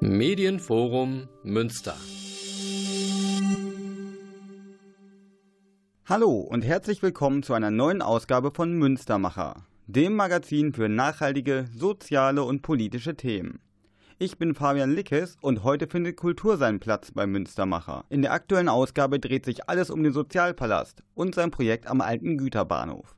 Medienforum Münster. Hallo und herzlich willkommen zu einer neuen Ausgabe von Münstermacher, dem Magazin für nachhaltige, soziale und politische Themen. Ich bin Fabian Lickes und heute findet Kultur seinen Platz bei Münstermacher. In der aktuellen Ausgabe dreht sich alles um den Sozialpalast und sein Projekt am alten Güterbahnhof.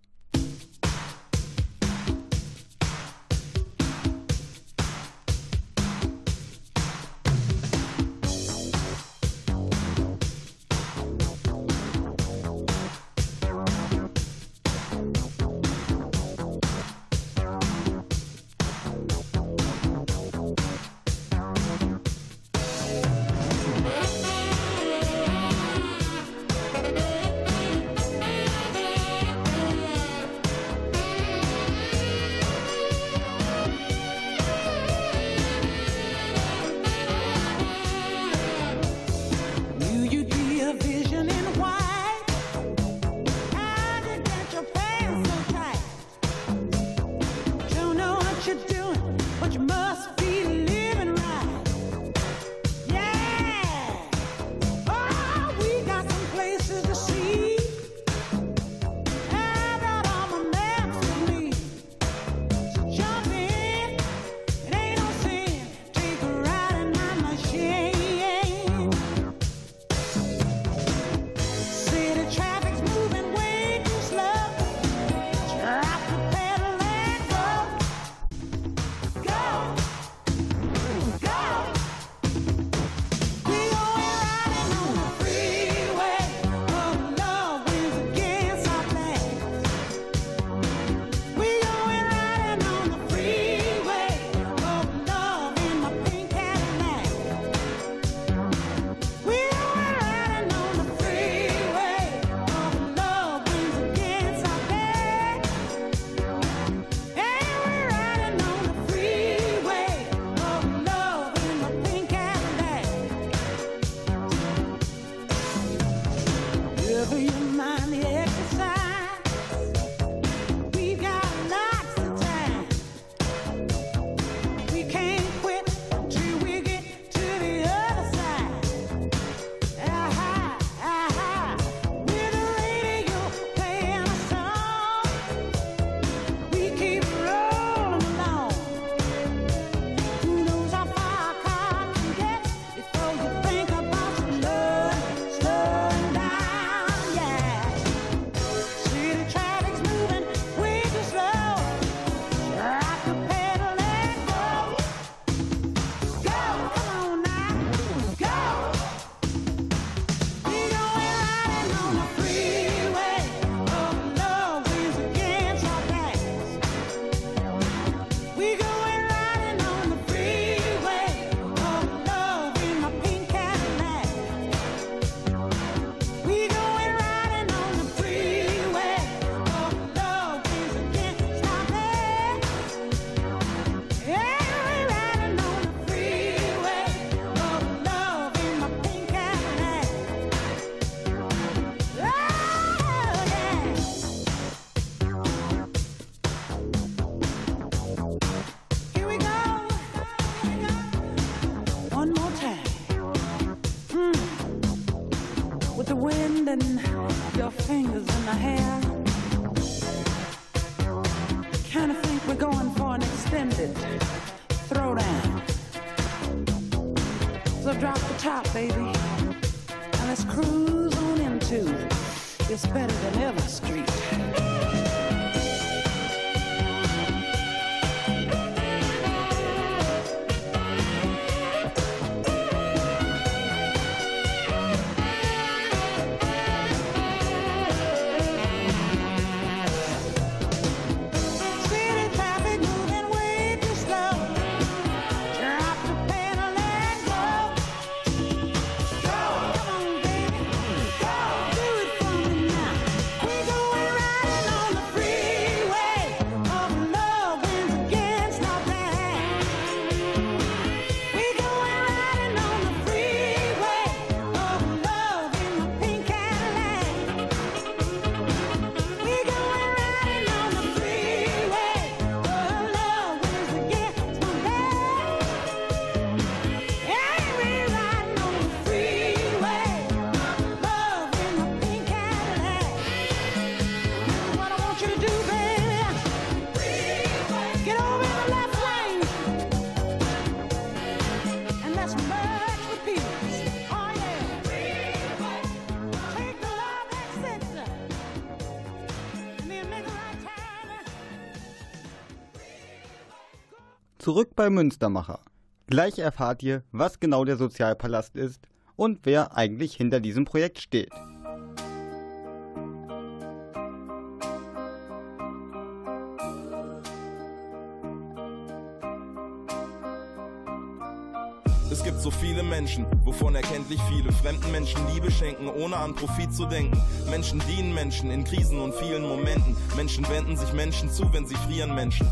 feeling your fingers in my hair. Kinda think we're going for an extended throwdown. So drop the top, baby, and let's cruise on into. It's better than ever. Zurück bei Münstermacher. Gleich erfahrt ihr, was genau der Sozialpalast ist und wer eigentlich hinter diesem Projekt steht. Es gibt so viele Menschen, wovon erkenntlich viele fremden Menschen Liebe schenken, ohne an Profit zu denken. Menschen dienen Menschen in Krisen und vielen Momenten. Menschen wenden sich Menschen zu, wenn sie frieren Menschen.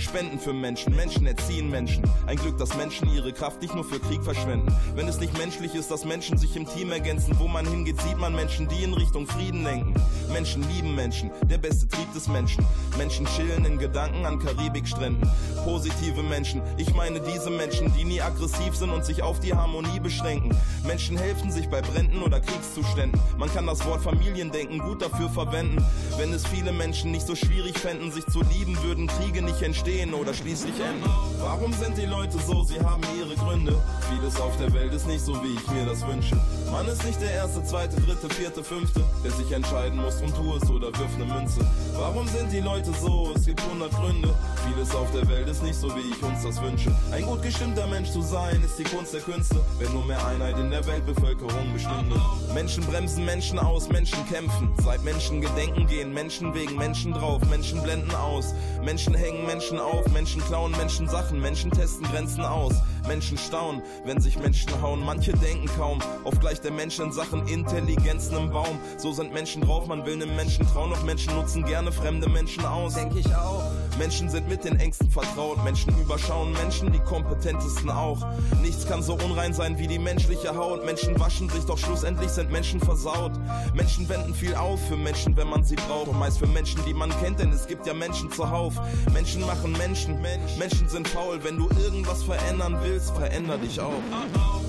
Spenden für Menschen, Menschen erziehen Menschen. Ein Glück, dass Menschen ihre Kraft nicht nur für Krieg verschwenden. Wenn es nicht menschlich ist, dass Menschen sich im Team ergänzen, wo man hingeht, sieht man Menschen, die in Richtung Frieden denken. Menschen lieben Menschen, der beste Trieb des Menschen. Menschen chillen in Gedanken an Karibikstränden. Positive Menschen, ich meine diese Menschen, die nie aggressiv sind und sich auf die Harmonie beschränken. Menschen helfen sich bei Bränden oder Kriegszuständen. Man kann das Wort Familiendenken gut dafür verwenden. Wenn es viele Menschen nicht so schwierig fänden, sich zu lieben, würden Kriege nicht entstehen oder schließlich enden. Warum sind die Leute so? Sie haben ihre Gründe. Vieles auf der Welt ist nicht so, wie ich mir das wünsche. Man ist nicht der erste, zweite, dritte, vierte, fünfte, der sich entscheiden muss und tu es oder wirf ne Münze. Warum sind die Leute so? Es gibt hundert Gründe. Vieles auf der Welt ist nicht so, wie ich uns das wünsche. Ein gut gestimmter Mensch zu sein, ist die Kunst der Künste. Wenn nur mehr Einheit in der Weltbevölkerung bestünde. Menschen bremsen Menschen aus, Menschen kämpfen. Seit Menschen gedenken gehen, Menschen wegen Menschen drauf, Menschen blenden aus. Menschen hängen Menschen auf, Menschen klauen Menschen Sachen, Menschen testen Grenzen aus. Menschen staunen, wenn sich Menschen hauen. Manche denken kaum auf gleich der Mensch in Sachen Intelligenzen im Baum. So sind Menschen drauf, man will nem Menschen trauen, doch Menschen nutzen gerne fremde Menschen aus. Denk ich auch. Menschen sind mit den Ängsten vertraut, Menschen überschauen Menschen, die kompetentesten auch. Nichts kann so unrein sein wie die menschliche Haut. Menschen waschen sich, doch schlussendlich sind Menschen versaut. Menschen wenden viel auf für Menschen, wenn man sie braucht. Meist für Menschen, die man kennt, denn es gibt ja Menschen zuhauf. Menschen machen Menschen, Menschen sind faul. Wenn du irgendwas verändern willst, veränder dich auch.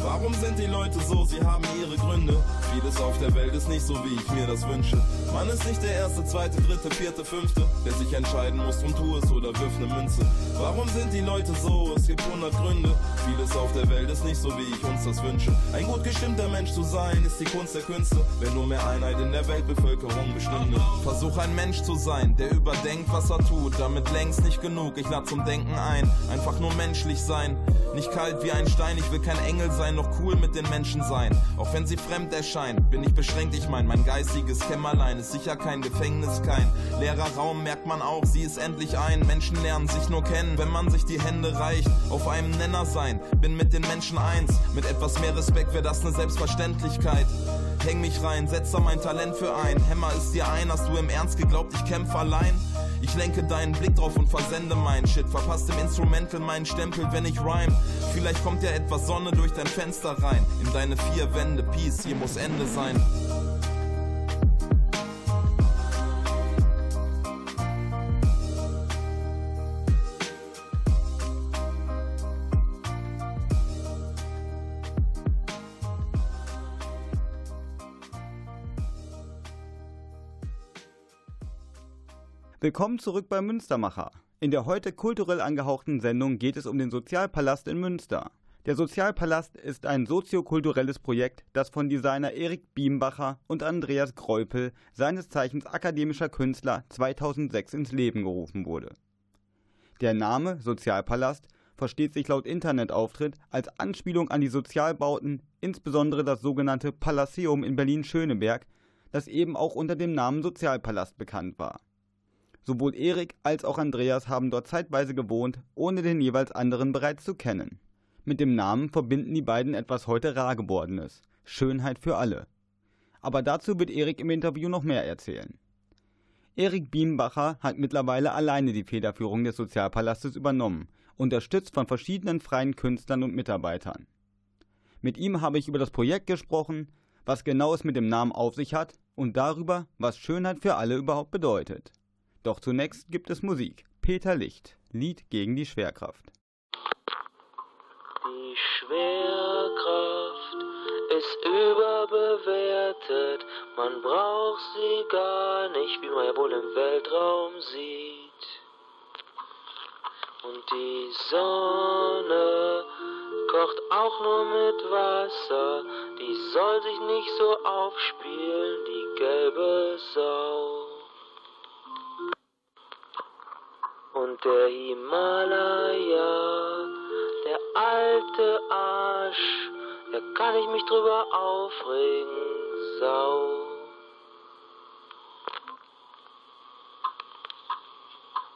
Warum sind die Leute so? Sie haben ihre Gründe. Vieles auf der Welt ist nicht so, wie ich mir das wünsche. Man ist nicht der erste, zweite, dritte, vierte, fünfte, der sich entscheiden muss und tu es oder wirf ne Münze. Warum sind die Leute so? Es gibt hundert Gründe. Vieles auf der Welt ist nicht so, wie ich uns das wünsche. Ein gut gestimmter Mensch zu sein, ist die Kunst der Künste. Wenn nur mehr Einheit in der Weltbevölkerung bestünde. Versuch ein Mensch zu sein, der überdenkt, was er tut. Damit längst nicht genug, ich lade zum Denken ein. Einfach nur menschlich sein. Nicht kalt wie ein Stein, ich will kein Engel sein, noch cool mit den Menschen sein. Auch wenn sie fremd erscheinen, bin ich beschränkt, ich mein, mein geistiges Kämmerlein ist sicher kein Gefängnis, kein leerer Raum, merkt man auch, sie ist endlich ein. Menschen lernen sich nur kennen, wenn man sich die Hände reicht. Auf einem Nenner sein, bin mit den Menschen eins. Mit etwas mehr Respekt wäre das eine Selbstverständlichkeit. Häng mich rein, setz da mein Talent für ein. Hämmer ist dir ein, hast du im Ernst geglaubt, ich kämpfe allein? Ich lenke deinen Blick drauf und versende meinen Shit. Verpasst im Instrumental meinen Stempel, wenn ich rhyme. Vielleicht kommt ja etwas Sonne durch dein Fenster rein. In deine vier Wände, Peace, hier muss Ende sein. Willkommen zurück bei Münstermacher. In der heute kulturell angehauchten Sendung geht es um den Sozialpalast in Münster. Der Sozialpalast ist ein soziokulturelles Projekt, das von Designer Erik Biembacher und Andreas Greupel, seines Zeichens akademischer Künstler, 2006 ins Leben gerufen wurde. Der Name Sozialpalast versteht sich laut Internetauftritt als Anspielung an die Sozialbauten, insbesondere das sogenannte Palaceum in Berlin-Schöneberg, das eben auch unter dem Namen Sozialpalast bekannt war. Sowohl Erik als auch Andreas haben dort zeitweise gewohnt, ohne den jeweils anderen bereits zu kennen. Mit dem Namen verbinden die beiden etwas heute rar gewordenes: Schönheit für alle. Aber dazu wird Erik im Interview noch mehr erzählen. Erik Biembacher hat mittlerweile alleine die Federführung des Sozialpalastes übernommen, unterstützt von verschiedenen freien Künstlern und Mitarbeitern. Mit ihm habe ich über das Projekt gesprochen, was genau es mit dem Namen auf sich hat und darüber, was Schönheit für alle überhaupt bedeutet. Doch zunächst gibt es Musik. Peter Licht, Lied gegen die Schwerkraft. Die Schwerkraft ist überbewertet, man braucht sie gar nicht, wie man ja wohl im Weltraum sieht. Und die Sonne kocht auch nur mit Wasser, die soll sich nicht so aufspielen, die gelbe Sau. Und der Himalaya, der alte Arsch, da kann ich mich drüber aufregen, Sau.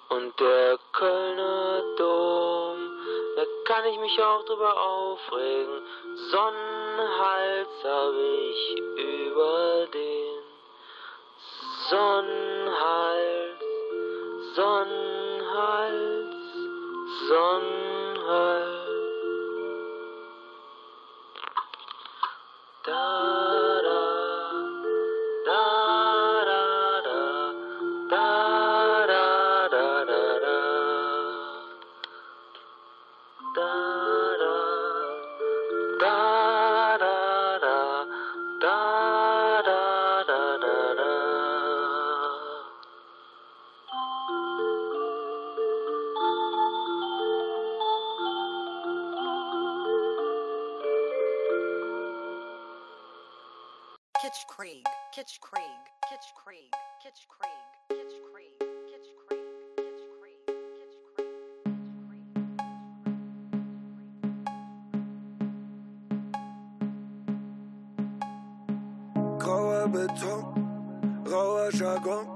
Und der Kölner Dom, da kann ich mich auch drüber aufregen. Sonnenhals hab ich über den Sonnenhals, Sonnenhals, on her. Kitch Krieg, Kitch Krieg. Grauer Beton, rauer Jargon,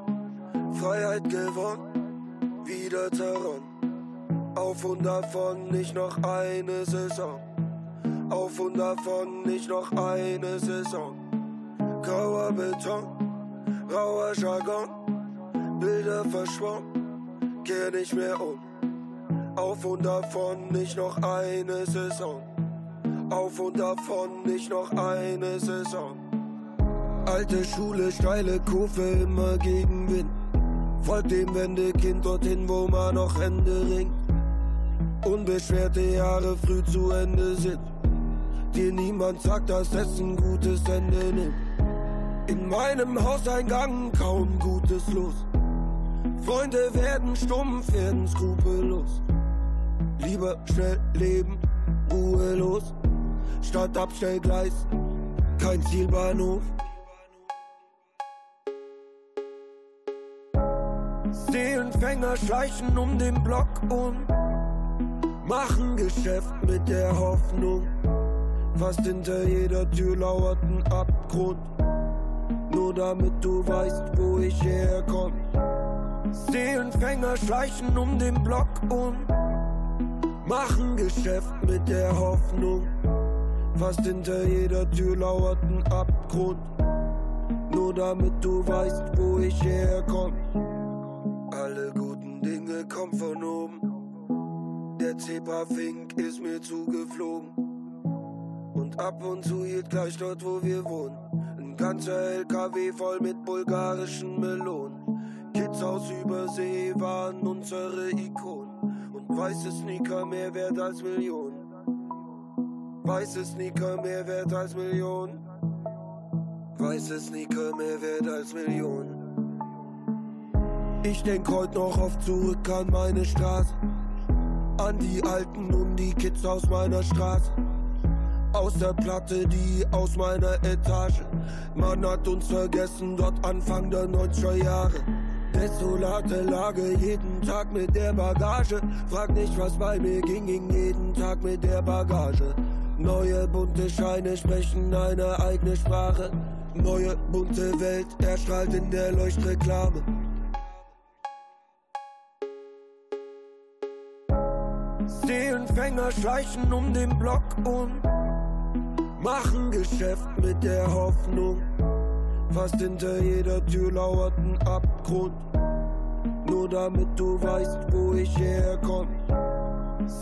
Freiheit gewonnen, wieder zerronnen. Auf und davon nicht noch eine Saison. Auf und davon nicht noch eine Saison. Grauer Beton, rauer Jargon, Bilder verschwommen, kehr nicht mehr um. Auf und davon nicht noch eine Saison. Auf und davon nicht noch eine Saison. Alte Schule, steile Kurve, immer gegen Wind. Folgt dem Wendekind dorthin, wo man noch Hände ringt. Unbeschwerte Jahre früh zu Ende sind. Dir niemand sagt, dass es ein gutes Ende nimmt. In meinem Hauseingang kaum Gutes los. Freunde werden stumpf, werden skrupellos. Lieber schnell leben, ruhelos. Statt Abstellgleis, kein Zielbahnhof. Seelenfänger schleichen um den Block und machen Geschäft mit der Hoffnung. Fast hinter jeder Tür lauert ein Abgrund. Nur damit du weißt, wo ich herkomm. Seelenfänger schleichen um den Block und machen Geschäft mit der Hoffnung. Fast hinter jeder Tür lauert ein Abgrund. Nur damit du weißt, wo ich herkomm. Alle guten Dinge kommen von oben. Der Zebrafink ist mir zugeflogen. Und ab und zu hielt gleich dort, wo wir wohnen. Ganzer LKW voll mit bulgarischen Melonen. Kids aus Übersee waren unsere Ikonen. Und weiße Sneaker mehr wert als Millionen. Weiße Sneaker mehr wert als Millionen. Weiße Sneaker mehr wert als Millionen. Ich denk heut noch oft zurück an meine Straße. An die Alten und die Kids aus meiner Straße. Aus der Platte, die aus meiner Etage. Man hat uns vergessen, dort Anfang der 90er Jahre. Desolate Lage, jeden Tag mit der Bagage. Frag nicht, was bei mir ging, ging jeden Tag mit der Bagage. Neue bunte Scheine sprechen eine eigene Sprache. Neue bunte Welt erstrahlt in der Leuchtreklame. Seelenfänger schleichen um den Block und machen Geschäft mit der Hoffnung. Fast hinter jeder Tür lauert ein Abgrund. Nur damit du weißt, wo ich herkomm.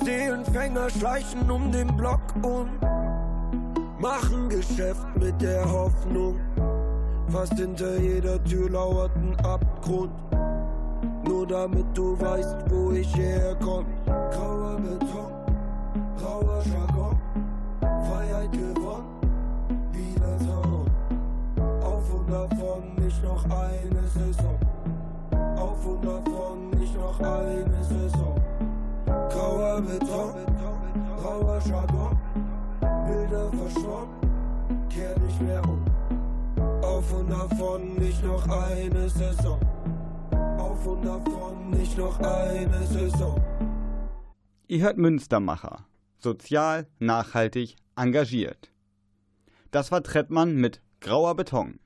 Seelenfänger schleichen um den Block und machen Geschäft mit der Hoffnung. Fast hinter jeder Tür lauert ein Abgrund. Nur damit du weißt, wo ich herkomm. Grauer Beton, grauer Jargon, davon nicht noch eine Saison. Auf und davon nicht noch eine Saison. Grauer Beton, grauer Jargon, Bilder verschwommen, kehr nicht mehr um. Auf und davon nicht noch eine Saison. Auf und davon nicht noch eine Saison. Ihr hört Münstermacher. Sozial, nachhaltig, engagiert. Das war Trettmann mit Grauer Beton.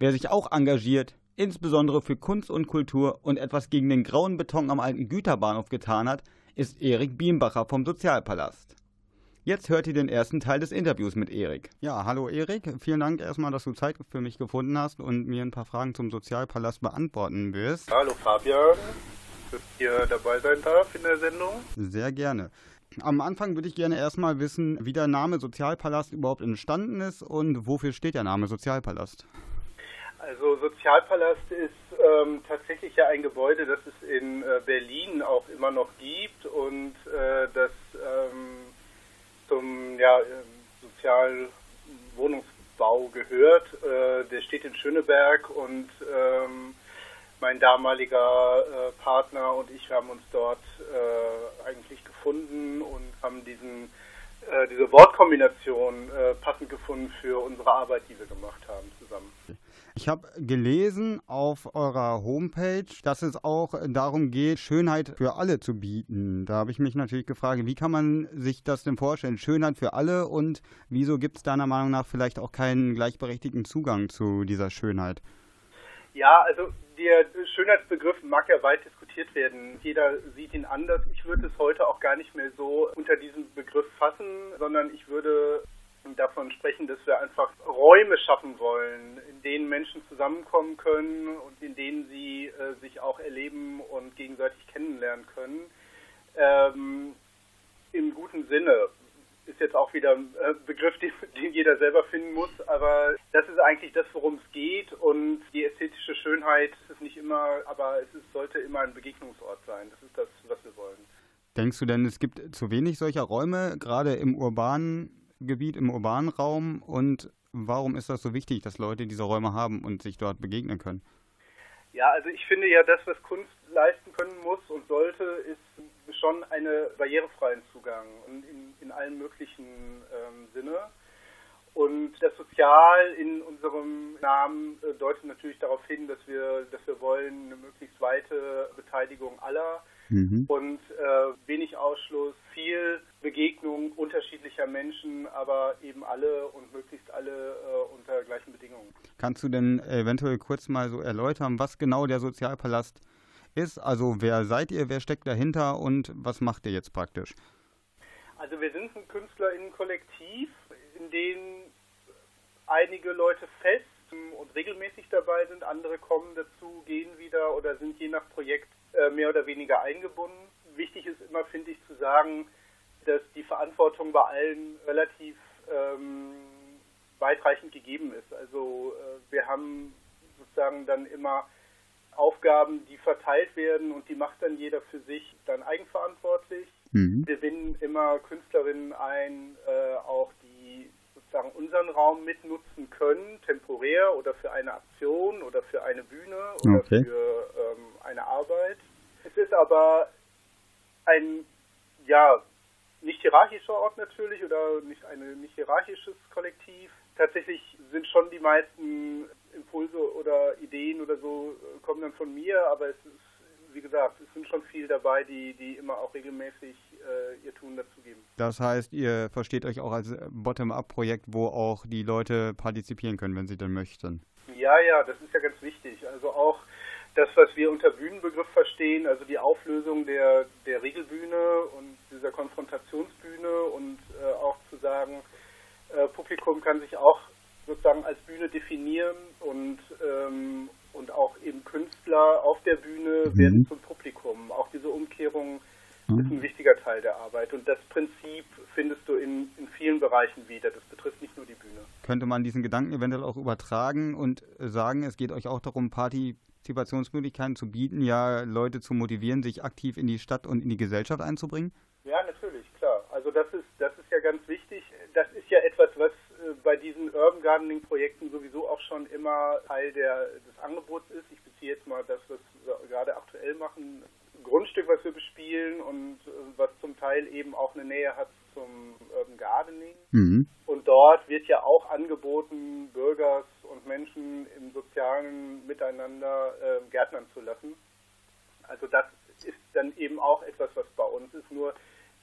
Wer sich auch engagiert, insbesondere für Kunst und Kultur und etwas gegen den grauen Beton am alten Güterbahnhof getan hat, ist Erik Biembacher vom Sozialpalast. Jetzt hört ihr den ersten Teil des Interviews mit Erik. Ja, hallo Erik, vielen Dank erstmal, dass du Zeit für mich gefunden hast und mir ein paar Fragen zum Sozialpalast beantworten wirst. Hallo Fabian, dass ich hier dabei sein darf in der Sendung. Sehr gerne. Am Anfang würde ich gerne erstmal wissen, wie der Name Sozialpalast überhaupt entstanden ist und wofür steht der Name Sozialpalast? Also Sozialpalast ist ähm, tatsächlich ja ein Gebäude, das es in äh, Berlin auch immer noch gibt und äh, das ähm, zum ja, ähm, Sozialwohnungsbau gehört. Äh, der steht in Schöneberg und ähm, mein damaliger äh, Partner und ich haben uns dort äh, eigentlich gefunden und haben diesen äh, diese Wortkombination passend gefunden für unsere Arbeit, die wir gemacht haben zusammen. Ich habe gelesen auf eurer Homepage, dass es auch darum geht, Schönheit für alle zu bieten. Da habe ich mich natürlich gefragt, wie kann man sich das denn vorstellen? Schönheit für alle und wieso gibt es deiner Meinung nach vielleicht auch keinen gleichberechtigten Zugang zu dieser Schönheit? Ja, also der Schönheitsbegriff mag ja weit diskutiert werden. Jeder sieht ihn anders. Ich würde es heute auch gar nicht mehr so unter diesen Begriff fassen, sondern ich würde davon sprechen, dass wir einfach Räume schaffen wollen, in denen Menschen zusammenkommen können und in denen sie äh, sich auch erleben und gegenseitig kennenlernen können. Ähm, Im guten Sinne ist jetzt auch wieder ein äh, Begriff, den, den, jeder selber finden muss, aber das ist eigentlich das, worum es geht und die ästhetische Schönheit ist nicht immer, aber es ist, sollte immer ein Begegnungsort sein. Das ist das, was wir wollen. Denkst du denn, es gibt zu wenig solcher Räume, gerade im urbanen Gebiet, im urbanen Raum und warum ist das so wichtig, dass Leute diese Räume haben und sich dort begegnen können? Ja, also ich finde ja, das, was Kunst leisten können muss und sollte, ist schon einen barrierefreien Zugang und in, in allen möglichen ähm, Sinne. Und das Sozial in unserem Namen äh, deutet natürlich darauf hin, dass wir, dass wir wollen eine möglichst weite Beteiligung aller mhm. und äh, wenig Ausschluss, viel Begegnung unterschiedlicher Menschen, aber eben alle und möglichst alle äh, unter gleichen Bedingungen. Kannst du denn eventuell kurz mal so erläutern, was genau der Sozialpalast ist? Also wer seid ihr, wer steckt dahinter und was macht ihr jetzt praktisch? Also wir sind ein KünstlerInnen-Kollektiv, in dem einige Leute fest und regelmäßig dabei sind, andere kommen dazu, gehen wieder oder sind je nach Projekt äh, mehr oder weniger eingebunden. Wichtig ist immer, finde ich, zu sagen, dass die Verantwortung bei allen relativ ähm, weitreichend gegeben ist. Also äh, wir haben sozusagen dann immer Aufgaben, die verteilt werden und die macht dann jeder für sich dann eigenverantwortlich. Mhm. Wir binden immer Künstlerinnen ein, äh, auch die sozusagen unseren Raum mitnutzen können, temporär oder für eine Aktion oder für eine Bühne oder okay. für ähm, eine Arbeit. Es ist aber ein ja nicht hierarchischer Ort natürlich oder nicht ein nicht hierarchisches Kollektiv. Tatsächlich sind schon die meisten Impulse oder Ideen oder so äh, kommen dann von mir, aber es ist, wie gesagt, es sind schon viele dabei, die, die immer auch regelmäßig äh, ihr Tun dazugeben. Das heißt, ihr versteht euch auch als Bottom-up-Projekt, wo auch die Leute partizipieren können, wenn sie denn möchten. Ja, ja, das ist ja ganz wichtig. Also auch das, was wir unter Bühnenbegriff verstehen, also die Auflösung der, der Regelbühne und dieser Konfrontationsbühne und äh, auch zu sagen, äh, Publikum kann sich auch sozusagen als Bühne definieren und, ähm, und auch eben Künstler auf der Bühne mhm. werden zum Publikum. Auch diese Umkehrung mhm. ist ein wichtiger Teil der Arbeit und das Prinzip findest du in, in vielen Bereichen wieder. Das betrifft nicht nur die Bühne. Könnte man diesen Gedanken eventuell auch übertragen und sagen, es geht euch auch darum, Partizipationsmöglichkeiten zu bieten, ja Leute zu motivieren, sich aktiv in die Stadt und in die Gesellschaft einzubringen? Ja, natürlich, klar. Also das ist, das ist ja ganz wichtig. Das ist ja etwas, was äh, bei diesen Urban Gardening Projekten sowieso auch schon immer Teil der, des Angebots ist. Ich beziehe jetzt mal das, was wir gerade aktuell machen. Grundstück, was wir bespielen und äh, was zum Teil eben auch eine Nähe hat zum Urban Gardening. Mhm. Und dort wird ja auch angeboten, Bürgers und Menschen im sozialen Miteinander äh, gärtnern zu lassen. Also das ist dann eben auch etwas, was bei uns ist, nur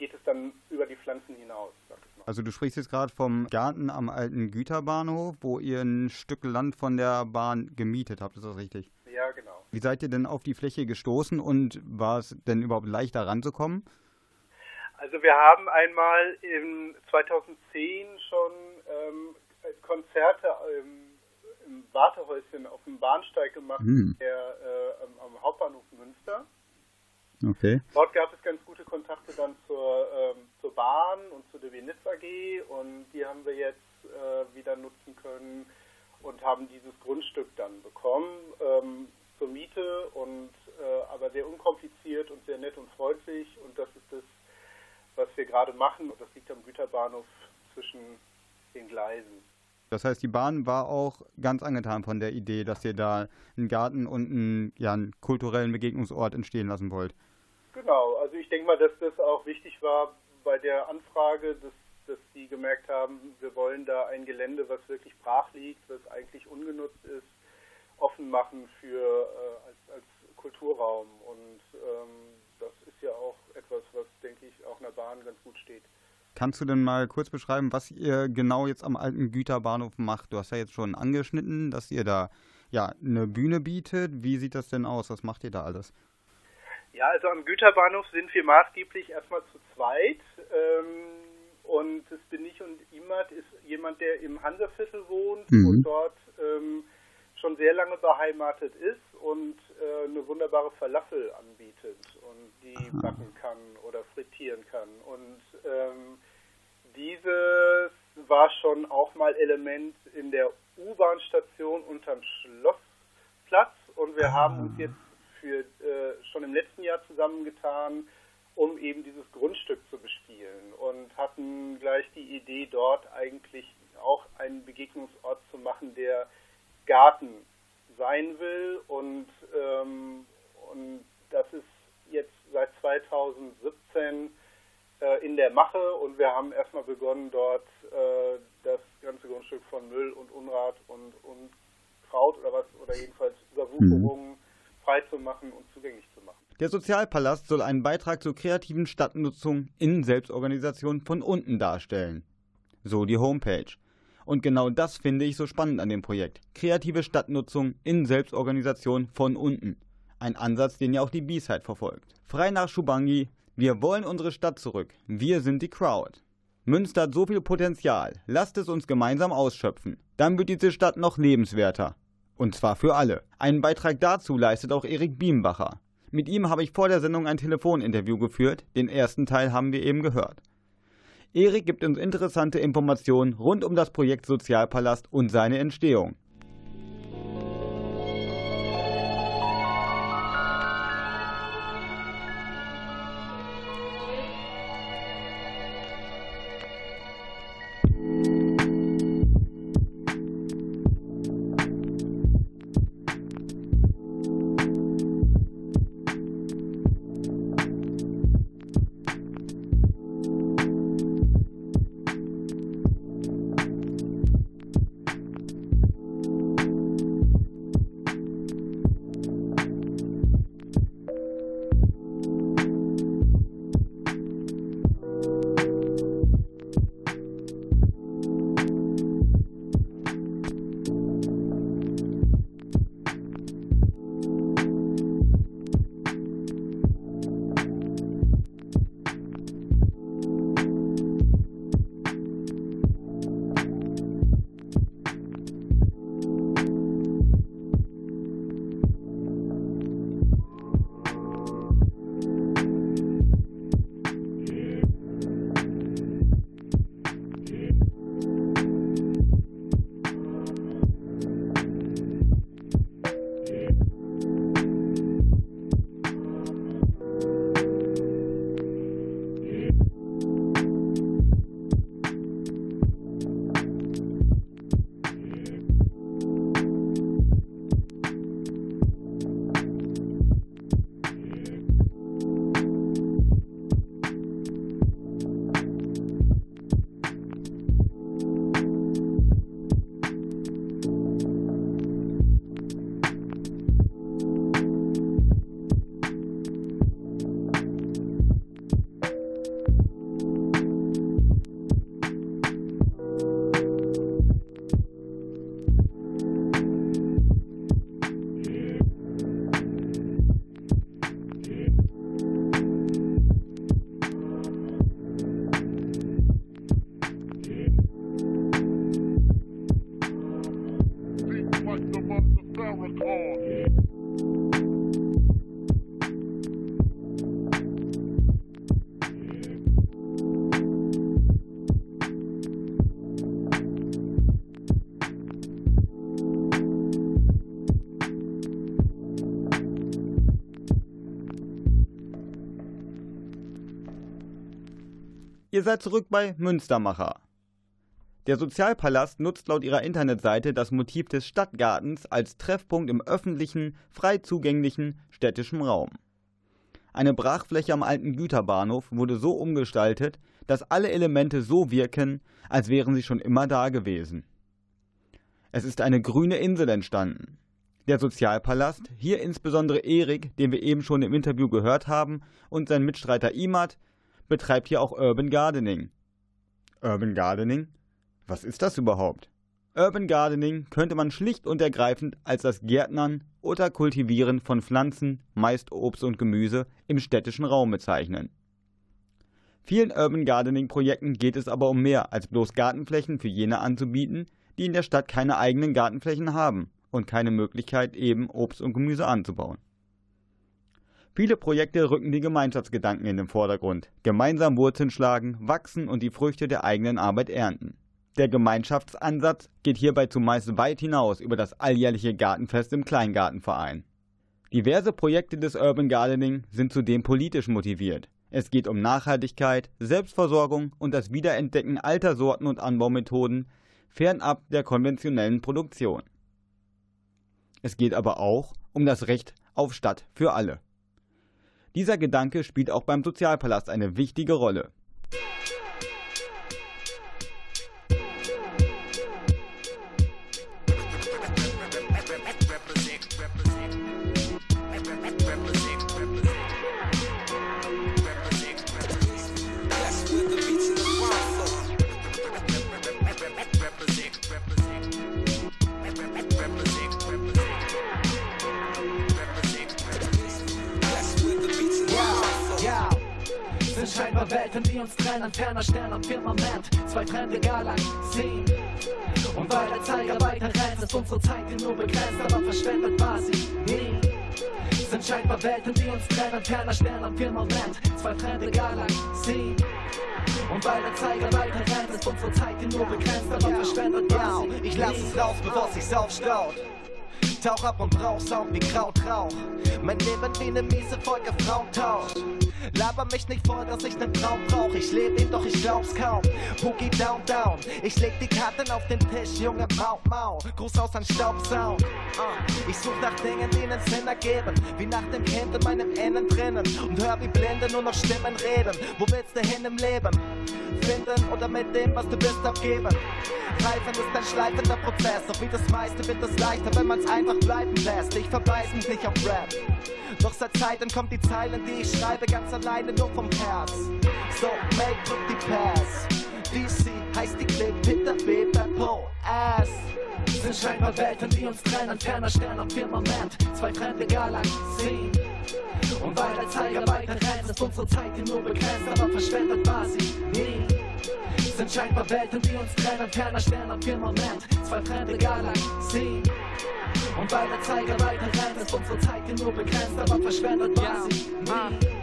geht es dann über die Pflanzen hinaus. Sag ich mal. Also du sprichst jetzt gerade vom Garten am alten Güterbahnhof, wo ihr ein Stück Land von der Bahn gemietet habt, ist das richtig? Ja, genau. Wie seid ihr denn auf die Fläche gestoßen und war es denn überhaupt leichter ranzukommen? Also wir haben einmal im 2010 schon ähm, Konzerte ähm, im Wartehäuschen auf dem Bahnsteig gemacht, Hm. der, äh, am, am Hauptbahnhof Münster. Okay. Dort gab es ganz gute Kontakte dann zur, ähm, zur Bahn und zu der Venitz AG und die haben wir jetzt äh, wieder nutzen können und haben dieses Grundstück dann bekommen ähm, zur Miete und äh, aber sehr unkompliziert und sehr nett und freundlich und das ist das, was wir gerade machen und das liegt am Güterbahnhof zwischen den Gleisen. Das heißt, die Bahn war auch ganz angetan von der Idee, dass ihr da einen Garten und einen, ja, einen kulturellen Begegnungsort entstehen lassen wollt. Genau, also ich denke mal, dass das auch wichtig war bei der Anfrage, dass, dass die gemerkt haben, wir wollen da ein Gelände, was wirklich brach liegt, was eigentlich ungenutzt ist, offen machen für äh, als, als Kulturraum. Und ähm, das ist ja auch etwas, was, denke ich, auch einer Bahn ganz gut steht. Kannst du denn mal kurz beschreiben, was ihr genau jetzt am alten Güterbahnhof macht? Du hast ja jetzt schon angeschnitten, dass ihr da ja eine Bühne bietet. Wie sieht das denn aus? Was macht ihr da alles? Ja, also am Güterbahnhof sind wir maßgeblich erstmal zu zweit. Ähm, und das bin ich und Imad ist jemand, der im Hanseviertel wohnt Mhm. und dort ähm, schon sehr lange beheimatet ist und äh, eine wunderbare Falafel anbietet und die backen kann oder frittieren kann. Und ähm, dieses war schon auch mal Element in der U-Bahn-Station unterm Schlossplatz und wir haben uns jetzt für äh, schon im letzten Jahr zusammengetan, um eben dieses Grundstück zu bespielen und hatten gleich die Idee, dort eigentlich auch einen Begegnungsort zu machen, der Garten sein will. Und, ähm, und das ist jetzt seit 2017 äh, in der Mache. Und wir haben erstmal begonnen, dort äh, das ganze Grundstück von Müll und Unrat und, und Kraut oder was oder jedenfalls Überwucherungen freizumachen und zugänglich zu machen. Der Sozialpalast soll einen Beitrag zur kreativen Stadtnutzung in Selbstorganisation von unten darstellen. So die Homepage. Und genau das finde ich so spannend an dem Projekt. Kreative Stadtnutzung in Selbstorganisation von unten. Ein Ansatz, den ja auch die B-Side verfolgt. Frei nach Schubangi, wir wollen unsere Stadt zurück. Wir sind die Crowd. Münster hat so viel Potenzial. Lasst es uns gemeinsam ausschöpfen. Dann wird diese Stadt noch lebenswerter. Und zwar für alle. Einen Beitrag dazu leistet auch Erik Biembacher. Mit ihm habe ich vor der Sendung ein Telefoninterview geführt. Den ersten Teil haben wir eben gehört. Erik gibt uns interessante Informationen rund um das Projekt Sozialpalast und seine Entstehung. Ihr seid zurück bei Münstermacher. Der Sozialpalast nutzt laut ihrer Internetseite das Motiv des Stadtgartens als Treffpunkt im öffentlichen, frei zugänglichen städtischen Raum. Eine Brachfläche am alten Güterbahnhof wurde so umgestaltet, dass alle Elemente so wirken, als wären sie schon immer da gewesen. Es ist eine grüne Insel entstanden. Der Sozialpalast, hier insbesondere Erik, den wir eben schon im Interview gehört haben, und sein Mitstreiter Imad, betreibt hier auch Urban Gardening. Urban Gardening? Was ist das überhaupt? Urban Gardening könnte man schlicht und ergreifend als das Gärtnern oder Kultivieren von Pflanzen, meist Obst und Gemüse, im städtischen Raum bezeichnen. Vielen Urban Gardening Projekten geht es aber um mehr als bloß Gartenflächen für jene anzubieten, die in der Stadt keine eigenen Gartenflächen haben und keine Möglichkeit eben Obst und Gemüse anzubauen. Viele Projekte rücken die Gemeinschaftsgedanken in den Vordergrund, gemeinsam Wurzeln schlagen, wachsen und die Früchte der eigenen Arbeit ernten. Der Gemeinschaftsansatz geht hierbei zumeist weit hinaus über das alljährliche Gartenfest im Kleingartenverein. Diverse Projekte des Urban Gardening sind zudem politisch motiviert. Es geht um Nachhaltigkeit, Selbstversorgung und das Wiederentdecken alter Sorten und Anbaumethoden fernab der konventionellen Produktion. Es geht aber auch um das Recht auf Stadt für alle. Dieser Gedanke spielt auch beim Sozialpalast eine wichtige Rolle. Welten, die uns trennen. Ein ferner Stern am Firmament, zwei fremde Galaxien. Und weil der Zeiger weiter rennt, ist unsere Zeit hier nur begrenzt, aber verschwendet war sie nie. Sind scheinbar Welten, die uns trennen. Ferner Stern am Firmament, zwei fremde Galaxien. Und weil der Zeiger weiter rennt, ist unsere Zeit hier nur begrenzt, aber verschwendet war sie Ich lass es raus, bevor sich's aufstaut. Tauch ab und Rauchsaug wie Krautrauch. Mein Leben wie ne miese Frau taucht. Laber mich nicht vor, dass ich nen Traum brauch. Ich lebe ihn, doch ich glaub's kaum. Boogie down, down. Ich leg die Karten auf den Tisch, Junge, mau, mau. Gruß aus an Staubsound. Uh. Ich such nach Dingen, die nen Sinn ergeben. Wie nach dem Kind in meinem Innen drinnen. Und hör wie Blinde nur noch Stimmen reden. Wo willst du hin im Leben? Finden oder mit dem, was du bist, abgeben. Reifen ist ein schleifender Prozess. Doch wie das meiste wird es leichter, wenn man's einfach bleiben lässt. Ich verbeiß mich nicht auf Rap. Doch seit Zeiten kommt die Zeilen, die ich schreibe, ganz alleine nur vom Herz. So, make drück die Pass. DC heißt die Clip, hinter B, beim Po, Ass. sind scheinbar Welten, die uns trennen. Ferner Stern am Firmament, zwei fremde Galaxien. Und weil der Zeiger weiter rennt, ist unsere Zeit hier nur begrenzt, aber verschwendet war sie nie. Sind scheinbar Welten, die uns trennen. Ferner Stern am Firmament, zwei fremde Galaxien. Und weil der Zeiger weiter rennt, ist unsere Zeit hier nur begrenzt, aber verschwendet war Ja, sie nie.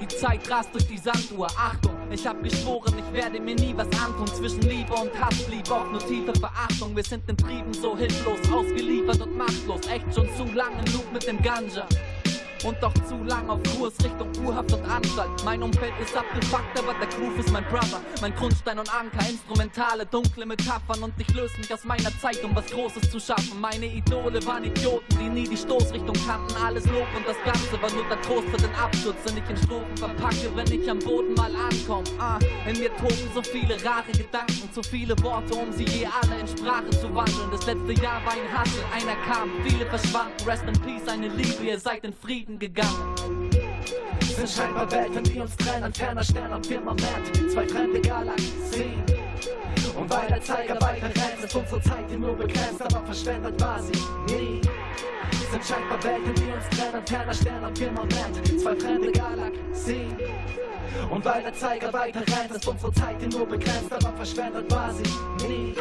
Die Zeit rast durch die Sanduhr. Achtung, ich hab geschworen, ich werde mir nie was antun. Zwischen Liebe und Hass blieb auch nur tiefe Verachtung. Wir sind den Trieben so hilflos, ausgeliefert und machtlos. Echt schon zu lange Loop mit dem Ganja. Und doch zu lang auf Kurs Richtung Urhaft und Anstalt. Mein Umfeld ist abgefuckt, aber der Groove ist mein Brother. Mein Grundstein und Anker, instrumentale, dunkle Metaphern. Und ich löse mich aus meiner Zeit, um was Großes zu schaffen. Meine Idole waren Idioten, die nie die Stoßrichtung kannten. Alles Lob und das Ganze war nur der Trost für den Absturz, den ich in Strophen verpacke, wenn ich am Boden mal ankomme. Ah, in mir toben so viele rare Gedanken, zu viele Worte, um sie je alle in Sprache zu wandeln. Das letzte Jahr war ein Hassel, einer kam, viele verschwanden. Rest in Peace, eine Liebe, ihr seid in Frieden gegangen. sind scheinbar Welten, die uns trennen. Ein ferner Stern am Firmament, zwei fremde Galaxien. Und weil der Zeiger weiter rennt, ist unsere Zeit hier nur begrenzt, aber verschwendet war sie nie. Sind scheinbar Welten, die uns trennen. Ein ferner Stern am Firmament, zwei fremde Galaxien. Und weil der Zeiger weiter rennt, ist unsere Zeit hier nur begrenzt, aber verschwendet war sie nie.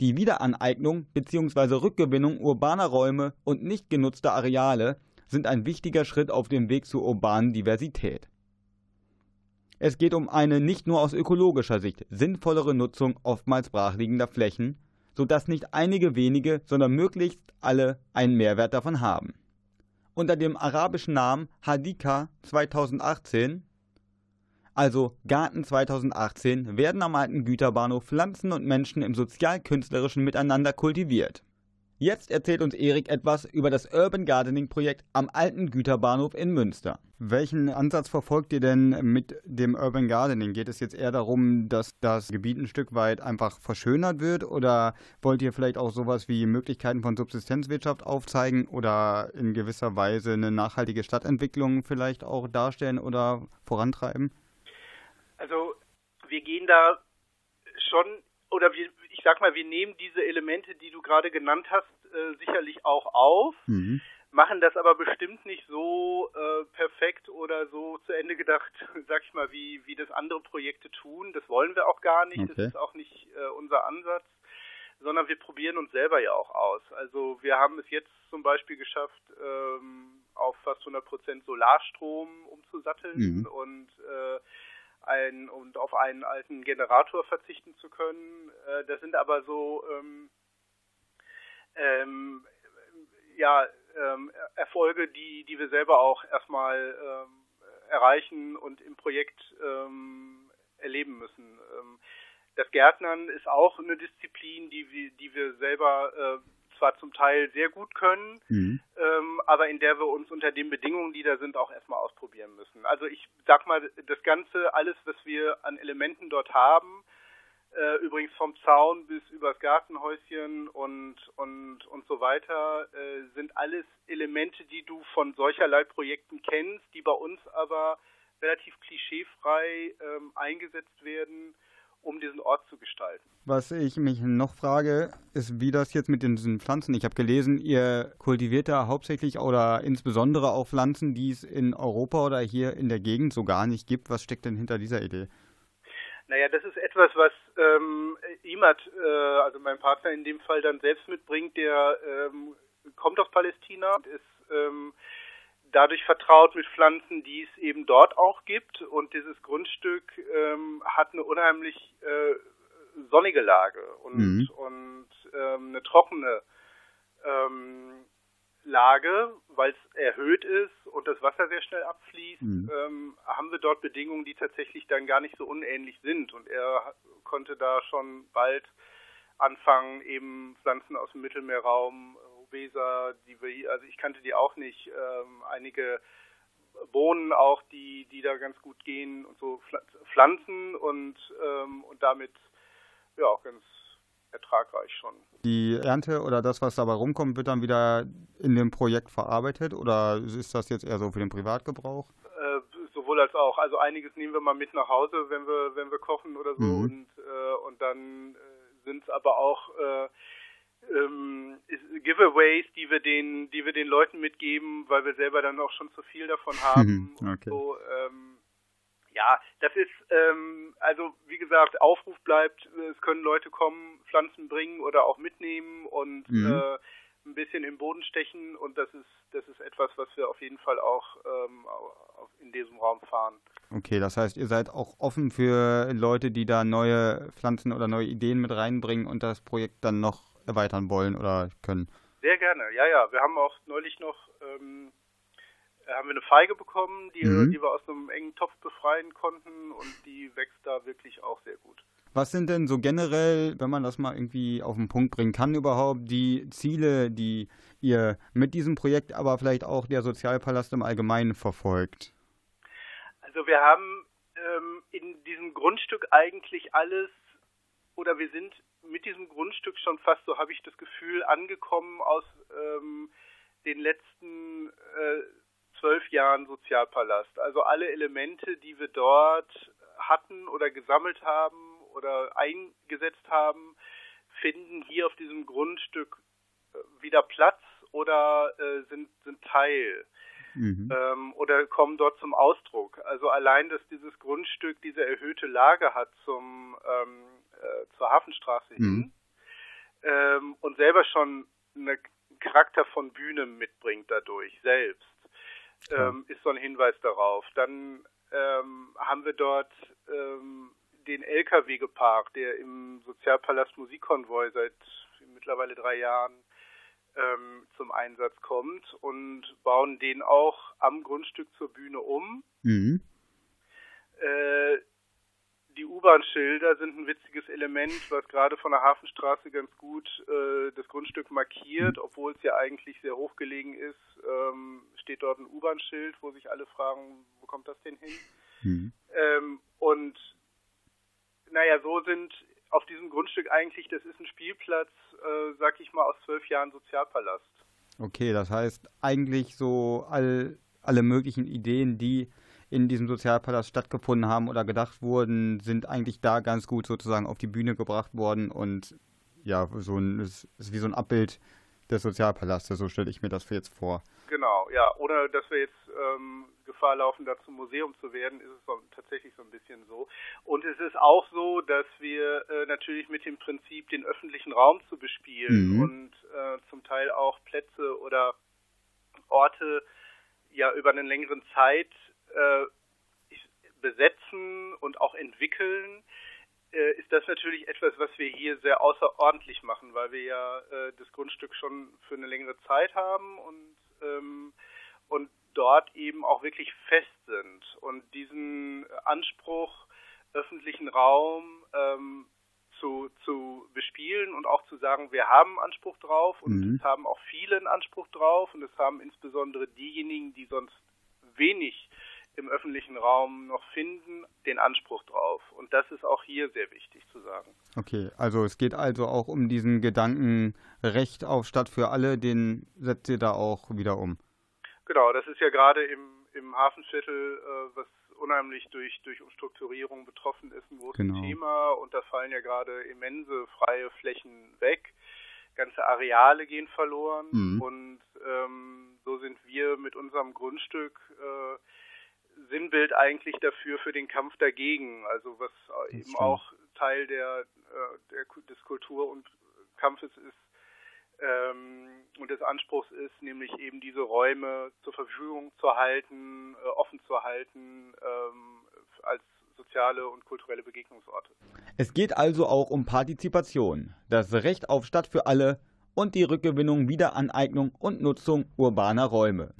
Die Wiederaneignung bzw. Rückgewinnung urbaner Räume und nicht genutzter Areale sind ein wichtiger Schritt auf dem Weg zur urbanen Diversität. Es geht um eine nicht nur aus ökologischer Sicht sinnvollere Nutzung oftmals brachliegender Flächen, sodass nicht einige wenige, sondern möglichst alle einen Mehrwert davon haben. Unter dem arabischen Namen Hadika 2018, also Garten 2018, werden am alten Güterbahnhof Pflanzen und Menschen im sozial-künstlerischen Miteinander kultiviert. Jetzt erzählt uns Erik etwas über das Urban Gardening Projekt am alten Güterbahnhof in Münster. Welchen Ansatz verfolgt ihr denn mit dem Urban Gardening? Geht es jetzt eher darum, dass das Gebiet ein Stück weit einfach verschönert wird oder wollt ihr vielleicht auch sowas wie Möglichkeiten von Subsistenzwirtschaft aufzeigen oder in gewisser Weise eine nachhaltige Stadtentwicklung vielleicht auch darstellen oder vorantreiben? Also wir gehen da schon oder wir, ich sag mal, wir nehmen diese Elemente, die du gerade genannt hast, äh, sicherlich auch auf, Mhm. machen das aber bestimmt nicht so äh, perfekt oder so zu Ende gedacht, sag ich mal, wie, wie das andere Projekte tun. Das wollen wir auch gar nicht, Okay. das ist auch nicht äh, unser Ansatz, sondern wir probieren uns selber ja auch aus. Also wir haben es jetzt zum Beispiel geschafft, ähm, auf fast 100% Solarstrom umzusatteln Mhm. und äh, ein, und auf einen alten Generator verzichten zu können. Äh, das sind aber so ähm, ähm, ja ähm, Erfolge, die die wir selber auch erstmal ähm, erreichen und im Projekt ähm, erleben müssen. Ähm, das Gärtnern ist auch eine Disziplin, die wir, die wir selber äh, zwar zum Teil sehr gut können, Mhm. ähm, aber in der wir uns unter den Bedingungen, die da sind, auch erstmal ausprobieren müssen. Also ich sag mal, das Ganze, alles, was wir an Elementen dort haben, äh, übrigens vom Zaun bis übers Gartenhäuschen und und und so weiter, äh, sind alles Elemente, die du von solcherlei Projekten kennst, die bei uns aber relativ klischeefrei ähm, eingesetzt werden, um diesen Ort zu gestalten. Was ich mich noch frage, ist, wie das jetzt mit diesen Pflanzen. Ich habe gelesen, ihr kultiviert da hauptsächlich oder insbesondere auch Pflanzen, die es in Europa oder hier in der Gegend so gar nicht gibt. Was steckt denn hinter dieser Idee? Naja, das ist etwas, was ähm, Imad, äh, also mein Partner in dem Fall, dann selbst mitbringt, der ähm, kommt aus Palästina und ist ähm, dadurch vertraut mit Pflanzen, die es eben dort auch gibt. Und dieses Grundstück ähm, hat eine unheimlich äh, sonnige Lage und, Mhm. und ähm, eine trockene ähm, Lage, weil es erhöht ist und das Wasser sehr schnell abfließt, Mhm. ähm, haben wir dort Bedingungen, die tatsächlich dann gar nicht so unähnlich sind. Und er konnte da schon bald anfangen, eben Pflanzen aus dem Mittelmeerraum, Weser, die wir hier, also ich kannte die auch nicht, ähm, einige Bohnen auch, die, die da ganz gut gehen und so Pfla- Pflanzen und, ähm, und damit ja auch ganz ertragreich schon. Die Ernte oder das, was dabei rumkommt, wird dann wieder in dem Projekt verarbeitet oder ist das jetzt eher so für den Privatgebrauch? Äh, sowohl als auch. Also einiges nehmen wir mal mit nach Hause, wenn wir wenn wir kochen oder so Mhm. und äh, und dann äh, sind es aber auch äh, ähm, Giveaways, die wir den die wir den Leuten mitgeben, weil wir selber dann auch schon zu viel davon haben. Okay. so, ähm, ja, das ist ähm, also wie gesagt Aufruf bleibt. Es können Leute kommen, Pflanzen bringen oder auch mitnehmen und Mhm. äh, ein bisschen im Boden stechen und das ist das ist etwas, was wir auf jeden Fall auch ähm, in diesem Raum fahren. Okay, das heißt, ihr seid auch offen für Leute, die da neue Pflanzen oder neue Ideen mit reinbringen und das Projekt dann noch erweitern wollen oder können. Sehr gerne, ja, ja. Wir haben auch neulich noch ähm, äh, haben wir eine Feige bekommen, die, Mhm. die wir aus einem engen Topf befreien konnten und die wächst da wirklich auch sehr gut. Was sind denn so generell, wenn man das mal irgendwie auf den Punkt bringen kann, überhaupt die Ziele, die ihr mit diesem Projekt, aber vielleicht auch der Sozialpalast im Allgemeinen verfolgt? Also wir haben ähm, in diesem Grundstück eigentlich alles, oder wir sind mit diesem Grundstück schon fast, so habe ich das Gefühl, angekommen aus ähm, den letzten äh, zwölf Jahren Sozialpalast. Also alle Elemente, die wir dort hatten oder gesammelt haben oder eingesetzt haben, finden hier auf diesem Grundstück äh, wieder Platz oder äh, sind, sind Teil Mhm. ähm, oder kommen dort zum Ausdruck. Also allein, dass dieses Grundstück diese erhöhte Lage hat zum ähm, äh, zur Hafenstraße hin, Mhm. ähm, und selber schon einen Charakter von Bühne mitbringt dadurch selbst, ähm, ist so ein Hinweis darauf. Dann ähm, haben wir dort ähm, den LKW geparkt, der im Sozialpalast Musikkonvoi seit mittlerweile drei Jahren ähm, zum Einsatz kommt und bauen den auch am Grundstück zur Bühne um. Mhm. Äh, die U-Bahn-Schilder sind ein witziges Element, was gerade von der Hafenstraße ganz gut äh, das Grundstück markiert, obwohl es ja eigentlich sehr hochgelegen ist. Ähm, steht dort ein U-Bahn-Schild, wo sich alle fragen, wo kommt das denn hin? Mhm. Ähm, und naja, so sind auf diesem Grundstück eigentlich, das ist ein Spielplatz, äh, sag ich mal, aus zwölf Jahren Sozialpalast. Okay, das heißt eigentlich so all, alle möglichen Ideen, die in diesem Sozialpalast stattgefunden haben oder gedacht wurden, sind eigentlich da ganz gut sozusagen auf die Bühne gebracht worden und ja, so ein, es ist wie so ein Abbild des Sozialpalastes, so stelle ich mir das jetzt vor. Genau, ja, ohne dass wir jetzt ähm, Gefahr laufen, da zum Museum zu werden, ist es so, tatsächlich so ein bisschen so. Und es ist auch so, dass wir äh, natürlich mit dem Prinzip, den öffentlichen Raum zu bespielen Mhm. und äh, zum Teil auch Plätze oder Orte ja über einen längeren Zeit äh, besetzen und auch entwickeln, äh, ist das natürlich etwas, was wir hier sehr außerordentlich machen, weil wir ja äh, das Grundstück schon für eine längere Zeit haben und ähm, und dort eben auch wirklich fest sind und diesen Anspruch öffentlichen Raum ähm, zu, zu bespielen und auch zu sagen, wir haben Anspruch drauf und Mhm. es haben auch viele einen Anspruch drauf und es haben insbesondere diejenigen, die sonst wenig im öffentlichen Raum noch finden, den Anspruch drauf. Und das ist auch hier sehr wichtig zu sagen. Okay, also es geht also auch um diesen Gedanken Recht auf Stadt für alle, den setzt ihr da auch wieder um. Genau, das ist ja gerade im, im Hafenviertel, äh, was unheimlich durch, durch Umstrukturierung betroffen ist, ein großes Genau. Thema. Und da fallen ja gerade immense freie Flächen weg. Ganze Areale gehen verloren. Mhm. Und ähm, so sind wir mit unserem Grundstück äh, Sinnbild eigentlich dafür für den Kampf dagegen. Also was eben stimmt. auch Teil der, äh, der des Kultur- und Kampfes ist ähm, und des Anspruchs ist, nämlich eben diese Räume zur Verfügung zu halten, äh, offen zu halten ähm, als soziale und kulturelle Begegnungsorte. Es geht also auch um Partizipation, das Recht auf Stadt für alle und die Rückgewinnung, Wiederaneignung und Nutzung urbaner Räume.